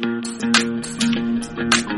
Thank you.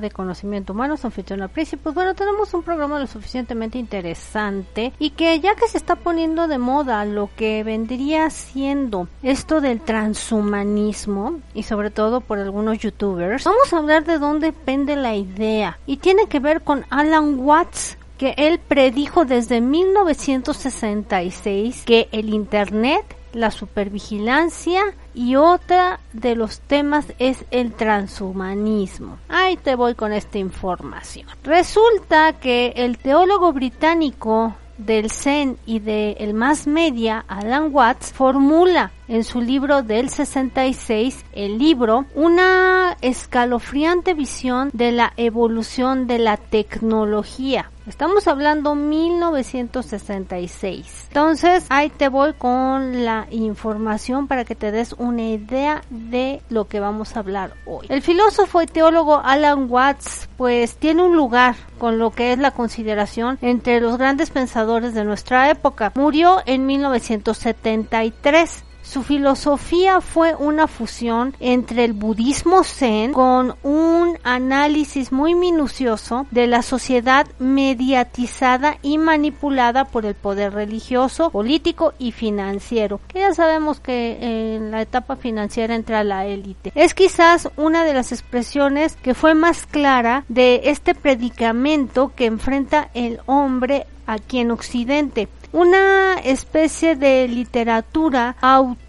De Conocimiento Humano, anfitriona Pues bueno, tenemos un programa lo suficientemente interesante y que ya que se está poniendo de moda lo que vendría siendo esto del transhumanismo y sobre todo por algunos youtubers, vamos a hablar de dónde pende la idea y tiene que ver con Alan Watts que él predijo desde 1966 que el Internet la supervigilancia y otra de los temas es el transhumanismo. Ahí te voy con esta información. Resulta que el teólogo británico del Zen y del el Mass Media, Alan Watts, formula en su libro del 66, el libro, una escalofriante visión de la evolución de la tecnología. Estamos hablando 1966. Entonces, ahí te voy con la información para que te des una idea de lo que vamos a hablar hoy. El filósofo y teólogo Alan Watts, pues tiene un lugar con lo que es la consideración entre los grandes pensadores de nuestra época. Murió en 1973 su filosofía fue una fusión entre el budismo zen con un análisis muy minucioso de la sociedad mediatizada y manipulada por el poder religioso, político y financiero, que ya sabemos que en la etapa financiera entra la élite. Es quizás una de las expresiones que fue más clara de este predicamento que enfrenta el hombre aquí en Occidente una especie de literatura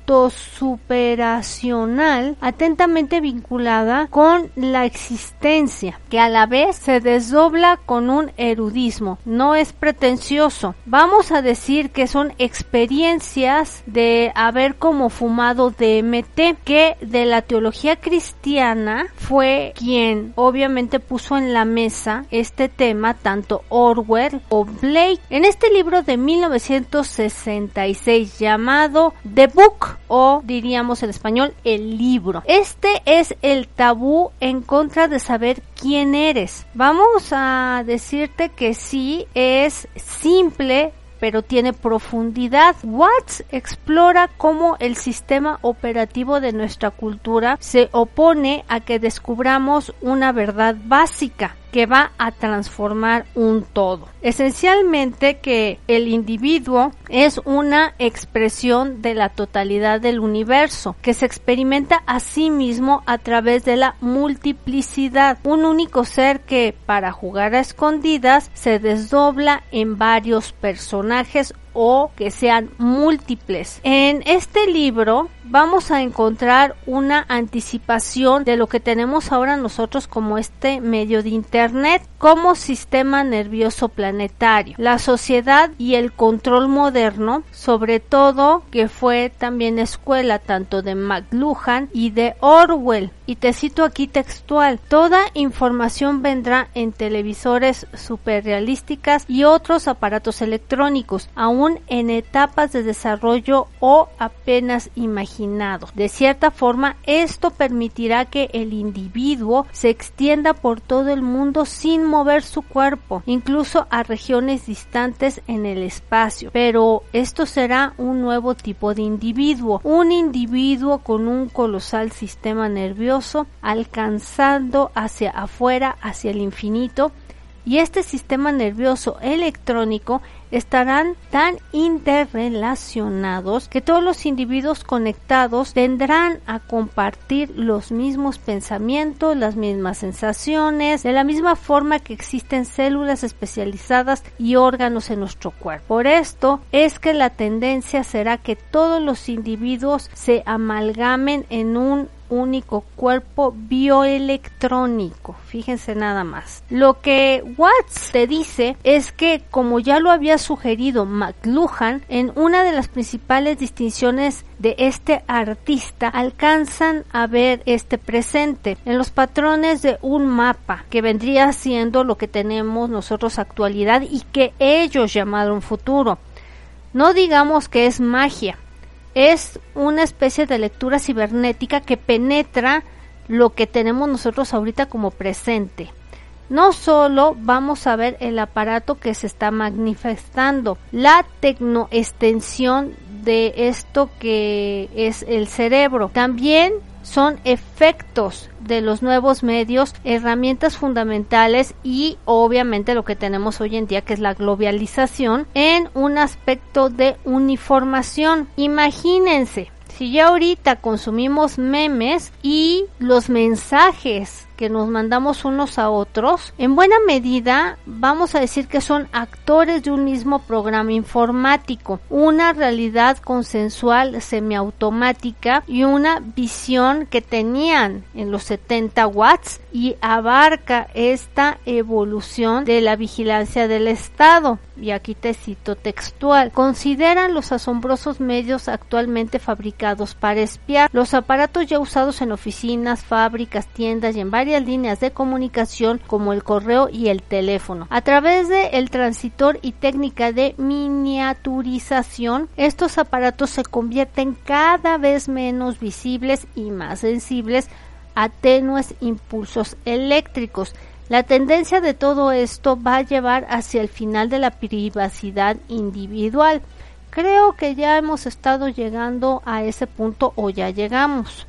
autosuperacional atentamente vinculada con la existencia, que a la vez se desdobla con un erudismo. No es pretencioso. Vamos a decir que son experiencias de haber como fumado DMT, que de la teología cristiana fue quien obviamente puso en la mesa este tema tanto Orwell o Blake. En este libro de 19 1966 llamado The Book o diríamos en español el libro. Este es el tabú en contra de saber quién eres. Vamos a decirte que sí es simple pero tiene profundidad. Watts explora cómo el sistema operativo de nuestra cultura se opone a que descubramos una verdad básica que va a transformar un todo. Esencialmente que el individuo es una expresión de la totalidad del universo, que se experimenta a sí mismo a través de la multiplicidad, un único ser que para jugar a escondidas se desdobla en varios personajes o que sean múltiples. En este libro vamos a encontrar una anticipación de lo que tenemos ahora nosotros como este medio de Internet como sistema nervioso planetario, la sociedad y el control moderno, sobre todo que fue también escuela tanto de McLuhan y de Orwell. Y te cito aquí textual, toda información vendrá en televisores superrealísticas y otros aparatos electrónicos, aún en etapas de desarrollo o apenas imaginados. De cierta forma, esto permitirá que el individuo se extienda por todo el mundo sin mover su cuerpo, incluso a regiones distantes en el espacio. Pero esto será un nuevo tipo de individuo, un individuo con un colosal sistema nervioso alcanzando hacia afuera, hacia el infinito, y este sistema nervioso electrónico estarán tan interrelacionados que todos los individuos conectados tendrán a compartir los mismos pensamientos, las mismas sensaciones, de la misma forma que existen células especializadas y órganos en nuestro cuerpo. Por esto es que la tendencia será que todos los individuos se amalgamen en un único cuerpo bioelectrónico. Fíjense nada más. Lo que Watts te dice es que, como ya lo había sugerido McLuhan, en una de las principales distinciones de este artista alcanzan a ver este presente en los patrones de un mapa que vendría siendo lo que tenemos nosotros actualidad y que ellos llamaron futuro. No digamos que es magia, es una especie de lectura cibernética que penetra lo que tenemos nosotros ahorita como presente. No solo vamos a ver el aparato que se está manifestando, la tecnoextensión de esto que es el cerebro. También son efectos de los nuevos medios, herramientas fundamentales y obviamente lo que tenemos hoy en día que es la globalización en un aspecto de uniformación. Imagínense, si ya ahorita consumimos memes y los mensajes que nos mandamos unos a otros, en buena medida vamos a decir que son actores de un mismo programa informático, una realidad consensual semiautomática y una visión que tenían en los 70 watts y abarca esta evolución de la vigilancia del Estado. Y aquí te cito textual. Consideran los asombrosos medios actualmente fabricados para espiar los aparatos ya usados en oficinas, fábricas, tiendas y en líneas de comunicación como el correo y el teléfono. A través de el transitor y técnica de miniaturización, estos aparatos se convierten cada vez menos visibles y más sensibles a tenues impulsos eléctricos. La tendencia de todo esto va a llevar hacia el final de la privacidad individual. Creo que ya hemos estado llegando a ese punto o ya llegamos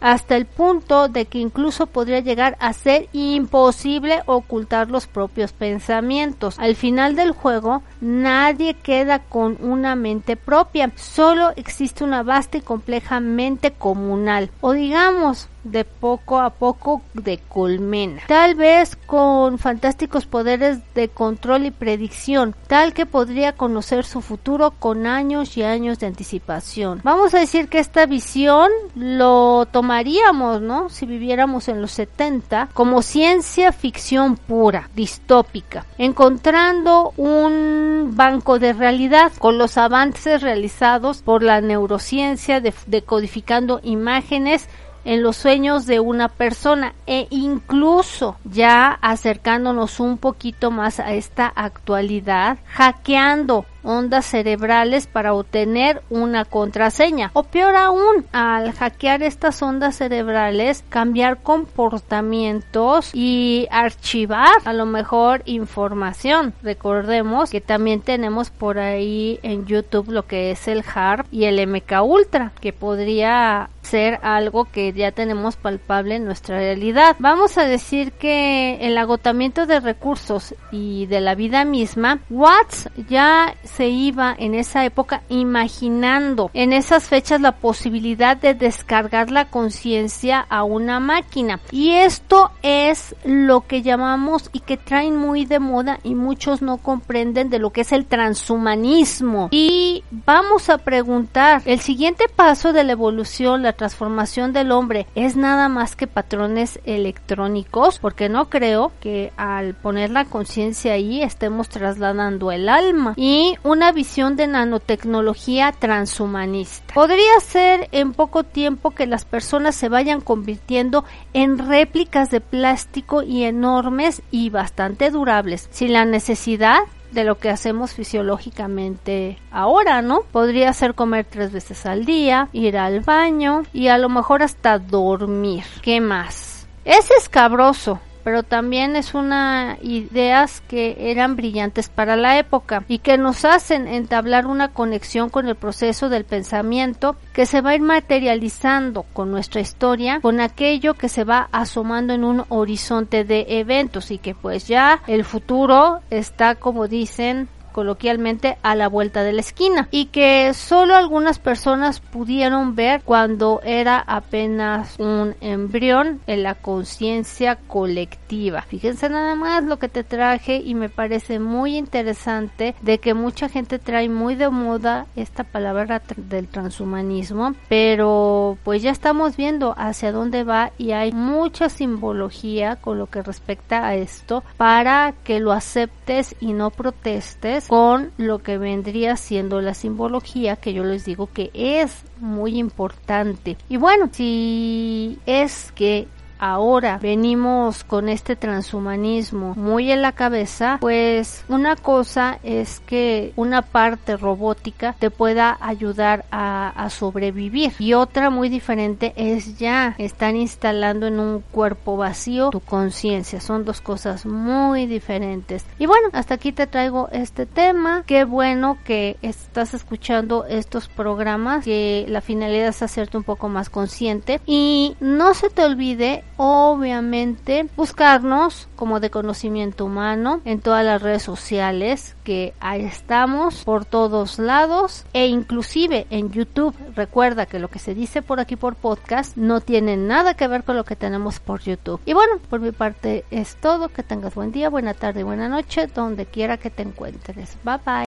hasta el punto de que incluso podría llegar a ser imposible ocultar los propios pensamientos. Al final del juego, nadie queda con una mente propia, solo existe una vasta y compleja mente comunal, o digamos, de poco a poco de colmena, tal vez con fantásticos poderes de control y predicción, tal que podría conocer su futuro con años y años de anticipación. Vamos a decir que esta visión lo tomaríamos, ¿no? Si viviéramos en los 70 como ciencia ficción pura, distópica, encontrando un banco de realidad con los avances realizados por la neurociencia decodificando imágenes en los sueños de una persona e incluso ya acercándonos un poquito más a esta actualidad, hackeando ondas cerebrales para obtener una contraseña. O peor aún, al hackear estas ondas cerebrales, cambiar comportamientos y archivar a lo mejor información. Recordemos que también tenemos por ahí en YouTube lo que es el HARP y el MK Ultra, que podría ser algo que ya tenemos palpable en nuestra realidad. Vamos a decir que el agotamiento de recursos y de la vida misma, Watts ya se iba en esa época imaginando en esas fechas la posibilidad de descargar la conciencia a una máquina. Y esto es lo que llamamos y que traen muy de moda y muchos no comprenden de lo que es el transhumanismo. Y vamos a preguntar, el siguiente paso de la evolución, la transformación del hombre, es nada más que patrones electrónicos, porque no creo que al poner la conciencia ahí estemos trasladando el alma. Y una visión de nanotecnología transhumanista. Podría ser en poco tiempo que las personas se vayan convirtiendo en réplicas de plástico y enormes y bastante durables, sin la necesidad de lo que hacemos fisiológicamente ahora, ¿no? Podría ser comer tres veces al día, ir al baño y a lo mejor hasta dormir. ¿Qué más? Es escabroso, pero también es una ideas que eran brillantes para la época y que nos hacen entablar una conexión con el proceso del pensamiento que se va a ir materializando con nuestra historia, con aquello que se va asomando en un horizonte de eventos y que pues ya el futuro está como dicen coloquialmente a la vuelta de la esquina y que solo algunas personas pudieron ver cuando era apenas un embrión en la conciencia colectiva. Fíjense nada más lo que te traje y me parece muy interesante de que mucha gente trae muy de moda esta palabra del transhumanismo, pero pues ya estamos viendo hacia dónde va y hay mucha simbología con lo que respecta a esto para que lo aceptes y no protestes con lo que vendría siendo la simbología que yo les digo que es muy importante. Y bueno, si es que ahora venimos con este transhumanismo muy en la cabeza, pues una cosa es que una parte robótica te pueda ayudar a, sobrevivir y otra muy diferente es ya están instalando en un cuerpo vacío tu conciencia. Son dos cosas muy diferentes. Y bueno, hasta aquí te traigo este tema. Qué bueno que estás escuchando estos programas, que la finalidad es hacerte un poco más consciente y no se te olvide obviamente buscarnos como de conocimiento humano en todas las redes sociales que ahí estamos por todos lados e inclusive en YouTube. Recuerda que lo que se dice por aquí por podcast no tiene nada que ver con lo que tenemos por YouTube. Y bueno por mi parte es todo. Que tengas buen día buena tarde buena noche donde quiera que te encuentres. Bye bye.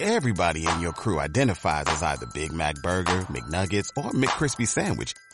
Everybody in your crew identifies as either Big Mac Burger, McNuggets, or McCrispy Sandwich.